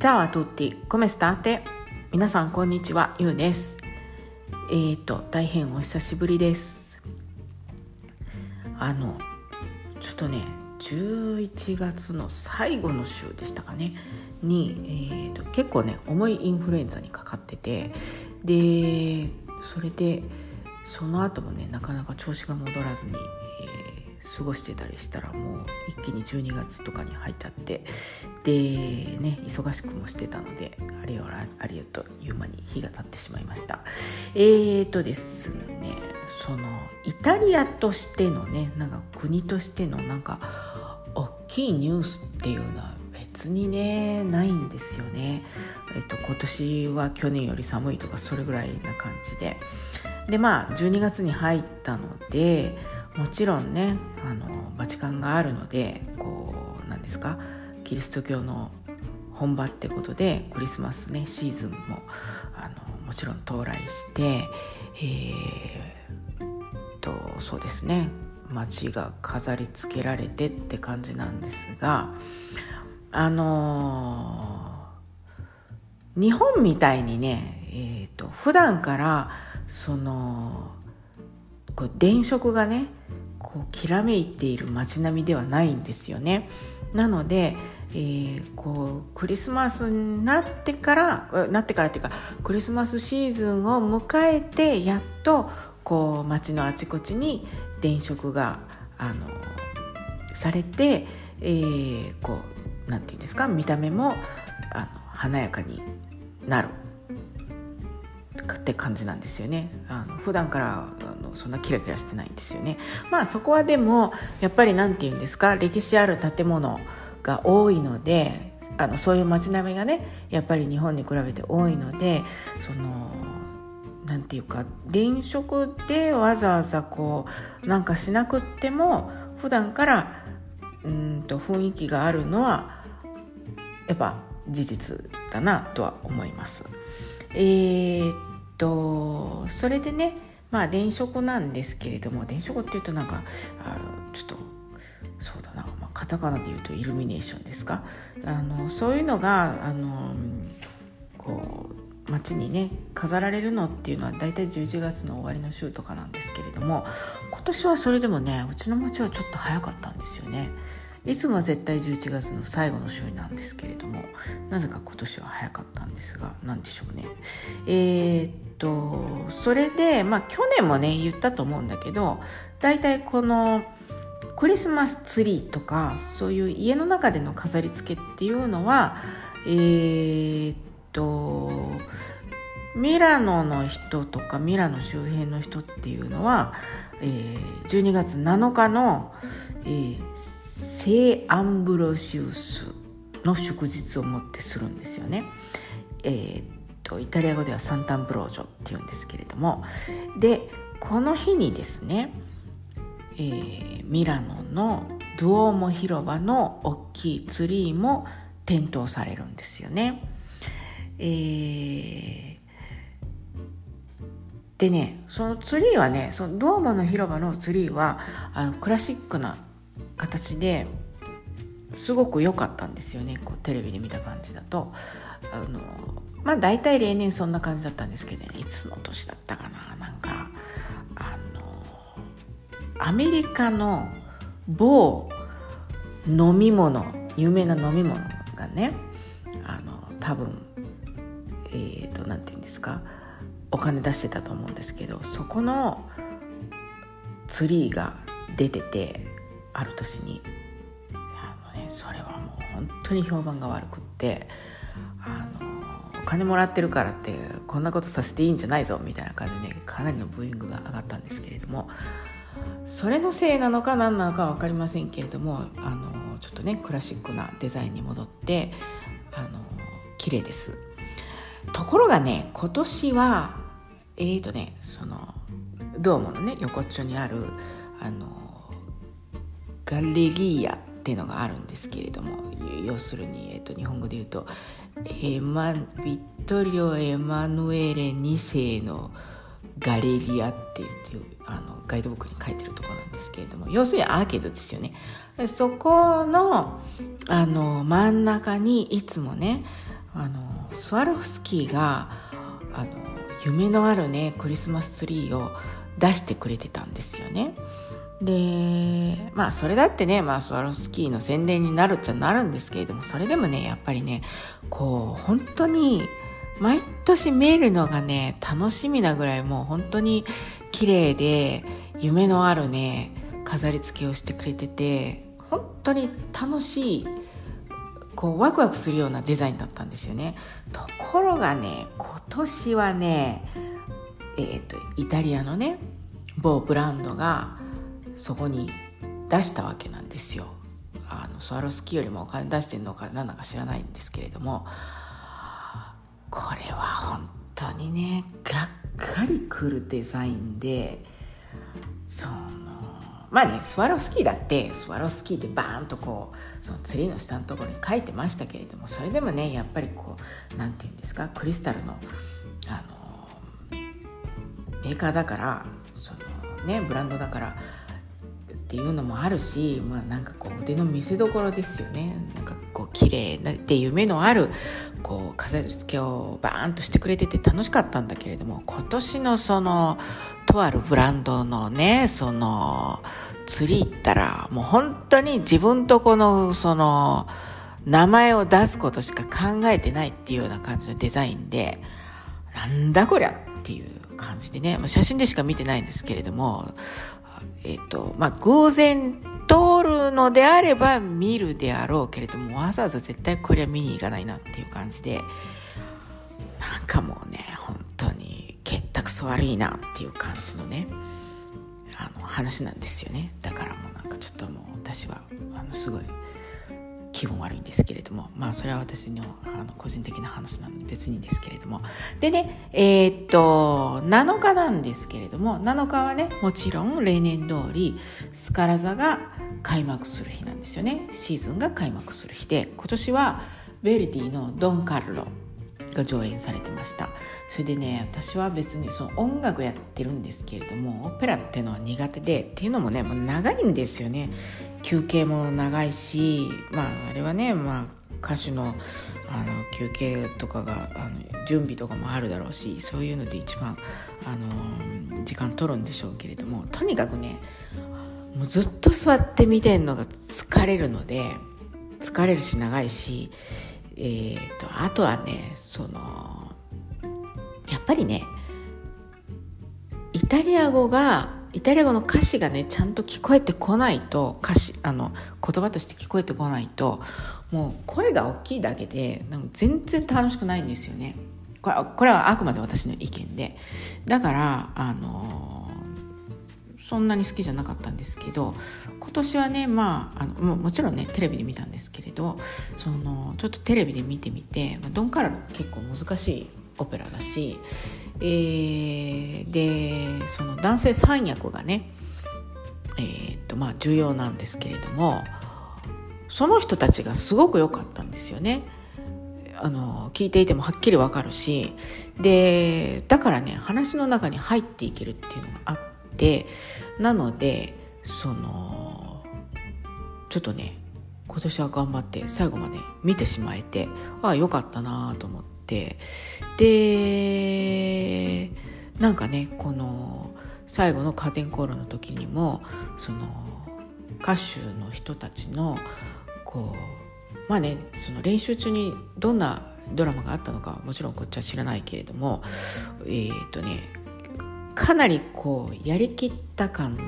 チャオアトゥッティ、コメスターテ。皆さん、こんにちは。ゆうです。えーと、大変お久しぶりです。あの、ちょっとね、11月の最後の週でしたかね。に、えーと、結構ね、重いインフルエンザにかかってて、で、それで、その後もね、なかなか調子が戻らずに、過ごしてたりしたらもう一気に12月とかに入っちゃってでね忙しくもしてたのであれよあれよという間に日が経ってしまいました。えーとですねそのイタリアとしてのねなんか国としてのなんか大きいニュースっていうのは別にねないんですよね、えっと、今年は去年より寒いとかそれぐらいな感じで。でまあ12月に入ったのでもちろんねあのバチカンがあるのでこうなんですかキリスト教の本場ってことでクリスマスねシーズンもあのもちろん到来して、えー、とそうですね街が飾り付けられてって感じなんですがあのー、日本みたいにね、えーと普段からそのこう電飾がねこうきらめいている街並みではないんですよね。なので、えー、こうクリスマスになってからなってからっていうかクリスマスシーズンを迎えてやっとこう街のあちこちに電飾があのされて、えー、こうなんていうんですか見た目もあの華やかになるって感じなんですよねあの普段からそんなキラキラしてないんですよねまあそこはでもやっぱり何て言うんですか歴史ある建物が多いのであのそういう街並みがねやっぱり日本に比べて多いのでその何て言うか電飾でわざわざこうなんかしなくっても普段からうんと雰囲気があるのはやっぱ事実だなとは思います。えー、とそれでねまあ電飾なんですけれども電飾っていうとなんかあちょっとそうだな、まあ、カタカナで言うとイルミネーションですか？あのそういうのがあのこう街にね飾られるのっていうのは大体11月の終わりの週とかなんですけれども今年はそれでもねうちの町はちょっと早かったんですよね。いつもは絶対11月の最後の週なんですけれどもなぜか今年は早かったんですが何でしょうね。えー、っとそれでまあ去年もね言ったと思うんだけど大体このクリスマスツリーとかそういう家の中での飾り付けっていうのはえー、っとミラノの人とかミラノ周辺の人っていうのは、えー、12月7日の、えー、聖アンブロシウスの祝日をもってするんですよね。えー、っとイタリア語ではサンタンブロージョっていうんですけれどもでこの日にですね、えー、ミラノのドゥオーモ広場の大きいツリーも点灯されるんですよね。えー、でねそのツリーはねそのドーモの広場のツリーはあのクラシックな形ですごく良かったんですよね。こうテレビで見た感じだと。あのまあ大体例年そんな感じだったんですけどね。いつの年だったかな。なんかあのアメリカの某飲み物有名な飲み物がねあの多分えっ、ー、と何て言うんですか。お金出してたと思うんですけどそこのツリーが出ててある年にあの、ね、それはもう本当に評判が悪くってあのお金もらってるからってこんなことさせていいんじゃないぞみたいな感じでねかなりのブーイングが上がったんですけれどもそれのせいなのか何なのか分かりませんけれどもあのちょっとねクラシックなデザインに戻ってあの綺麗です。ところがね今年はえーとねそのドームのね横っちょにあるあのガレリアっていうのがあるんですけれども要するに、えーと、日本語で言うとエマヴィットリオ・エマヌエレ2世のガレリアっていうあのガイドブックに書いてるとこなんですけれども要するにアーケードですよねそこのあの真ん中にいつもねあのスワロフスキーがあの夢のあるねクリスマスツリーを出してくれてたんですよね。でまあそれだってね、まあ、スワロスキーの宣伝になるっちゃなるんですけれどもそれでもねやっぱりねこう本当に毎年見えるのがね楽しみなぐらいもう本当に綺麗で夢のあるね飾り付けをしてくれてて本当に楽しいこうワクワクするようなデザインだったんですよね。ところがね今年はねえっ、ー、とイタリアのね某ブランドがそこに出したわけなんですよ。あのスワロスキーよりもお金出してるのか何だか知らないんですけれども。これは本当にねがっかりくるデザインでそのまあねスワロスキーだってスワロスキーってバーンとこうそのツリーの下のところに書いてましたけれどもそれでもねやっぱりこう何て言うんですかクリスタルのあのメーカーだからそのねブランドだからっていうのもあるし、まあ、なんかこう腕の見せ所ですよね。なんかこう綺麗なっていう目のあるこう飾り付けをバーンとしてくれてて楽しかったんだけれども今年のそのとあるブランドのねその釣り行ったらもう本当に自分とこのその名前を出すことしか考えてないっていうような感じのデザインでなんだこりゃっていう感じでね写真でしか見てないんですけれどもえっ、と、まあ、偶然通るのであれば見るであろうけれども、わざわざ絶対これは見に行かないなっていう感じで、なんかもうね、本当に、結託そ悪いなっていう感じのね、あの、話なんですよね。だからもうなんかちょっともう私は、あの、すごい、気分悪いんですけれどもまあそれは私のあの個人的な話なので別にですけれども。でねえー、っと7日なんですけれども7日はねもちろん例年通りスカラ座が開幕する日なんですよね。シーズンが開幕する日で今年はヴェルディの「ドン・カルロ」が上演されてました。それでね私は別にその音楽やってるんですけれどもオペラっていうのは苦手でっていうのもねもう長いんですよね。休憩も長いしまああれはね、まあ、歌手のあの休憩とかがあの準備とかもあるだろうしそういうので一番あの時間取るんでしょうけれどもとにかくねもうずっと座って見てるのが疲れるので疲れるし長いし、えーと、とあとはねそのやっぱりねイタリア語がイタリア語の歌詞がねちゃんと聞こえてこないと歌詞あの言葉として聞こえてこないともう声が大きいだけでなんか全然楽しくないんですよね。これこれはあくまで私の意見で。だからあのそんなに好きじゃなかったんですけど今年はねまああのももちろんねテレビで見たんですけれどそのちょっとテレビで見てみてドン・カラ結構難しいオペラだしえー、でその男性三役がね、えー、っとまあ重要なんですけれどもその人たちがすごく良かったんですよね。あの聞いていてもはっきりわかるしでだからね話の中に入っていけるっていうのがあってなのでそのちょっとね今年は頑張って最後まで見てしまえてああよかったなと思ってでなんかねこの最後のカーテンコールの時にもその歌手の人たちのこうまあねその練習中にどんなドラマがあったのかもちろんこっちは知らないけれどもえっ、ー、とねかなりこうやりきった感の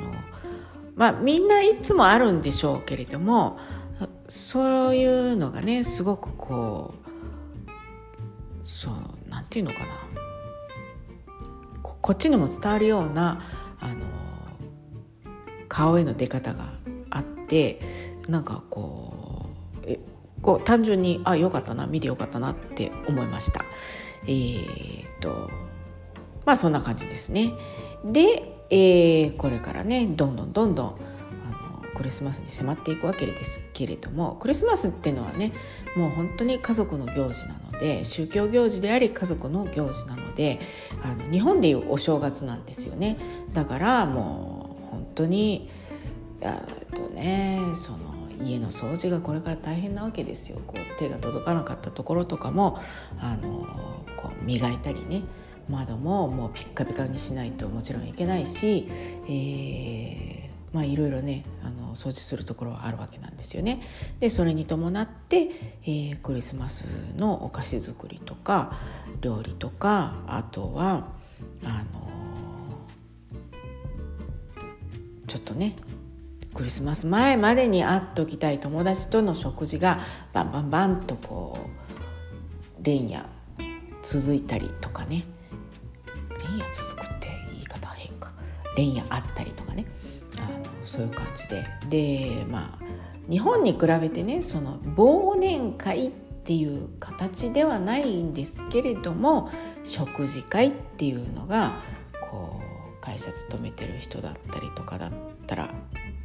まあみんないつもあるんでしょうけれどもそういうのがねすごくこうそうなんていうのかな。こっちにも伝わるようなあの顔への出方があってなんかこうえこう単純にあよかったな見てよかったなって思いました。えー、っとまあそんな感じですね。で、えー、これからねどんどんどんどんクリスマスに迫っていくわけですけれどもクリスマスっていうのはねもう本当に家族の行事なので宗教行事であり家族の行事なのであの日本でいうお正月なんですよね。だからもう本当にあとねその家の掃除がこれから大変なわけですよ。こう手が届かなかったところとかもあのこう磨いたりね。窓ももうピッカピカにしないともちろんいけないし、えー、まあいろいろねあの掃除するところはあるわけなんですよね。でそれに伴って、えー、クリスマスのお菓子作りとか料理とかあとはあのちょっとねクリスマス前までに会っときたい友達との食事がバンバンバンとこう連夜続いたりとかね。連夜続くって言い方変か。連夜あったりとかね。そういう感じででまあ日本に比べてねその忘年会っていう形ではないんですけれども食事会っていうのがこう会社勤めてる人だったりとかだったら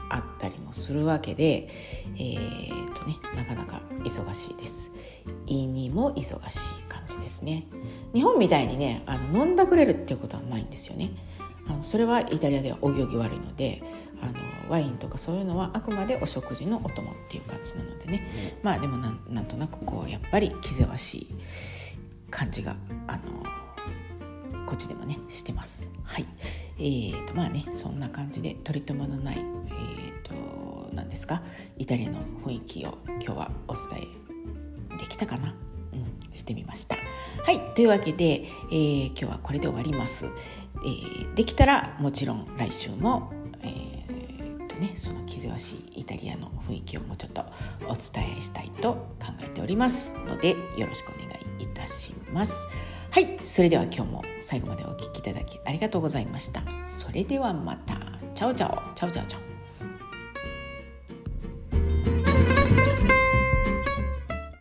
あったりもするわけで、えーとね、なかなか忙しいです。胃にも忙しい感じですね。日本みたいにねあの飲んだくれるっていうことはないんですよね。あのそれはイタリアではお行儀悪いのであのワインとかそういうのはあくまでお食事のお供っていう感じなのでねまあでもなんとなくこうやっぱり気ぜわしい感じがあのこっちでもねしてます。はいえーとまあねそんな感じで取り留めのない、えーと、何ですか？イタリアの雰囲気を今日はお伝えできたかな、うん、してみました。はいというわけで、えー、今日はこれで終わります。えー、できたらもちろん来週も、えーとね、その気ぜわしいイタリアの雰囲気をもうちょっとお伝えしたいと考えておりますのでよろしくお願いいたします。はいそれでは今日も最後までお聴きいただきありがとうございました。それではまた。 Ciao ciao. Ciao ciao ciao.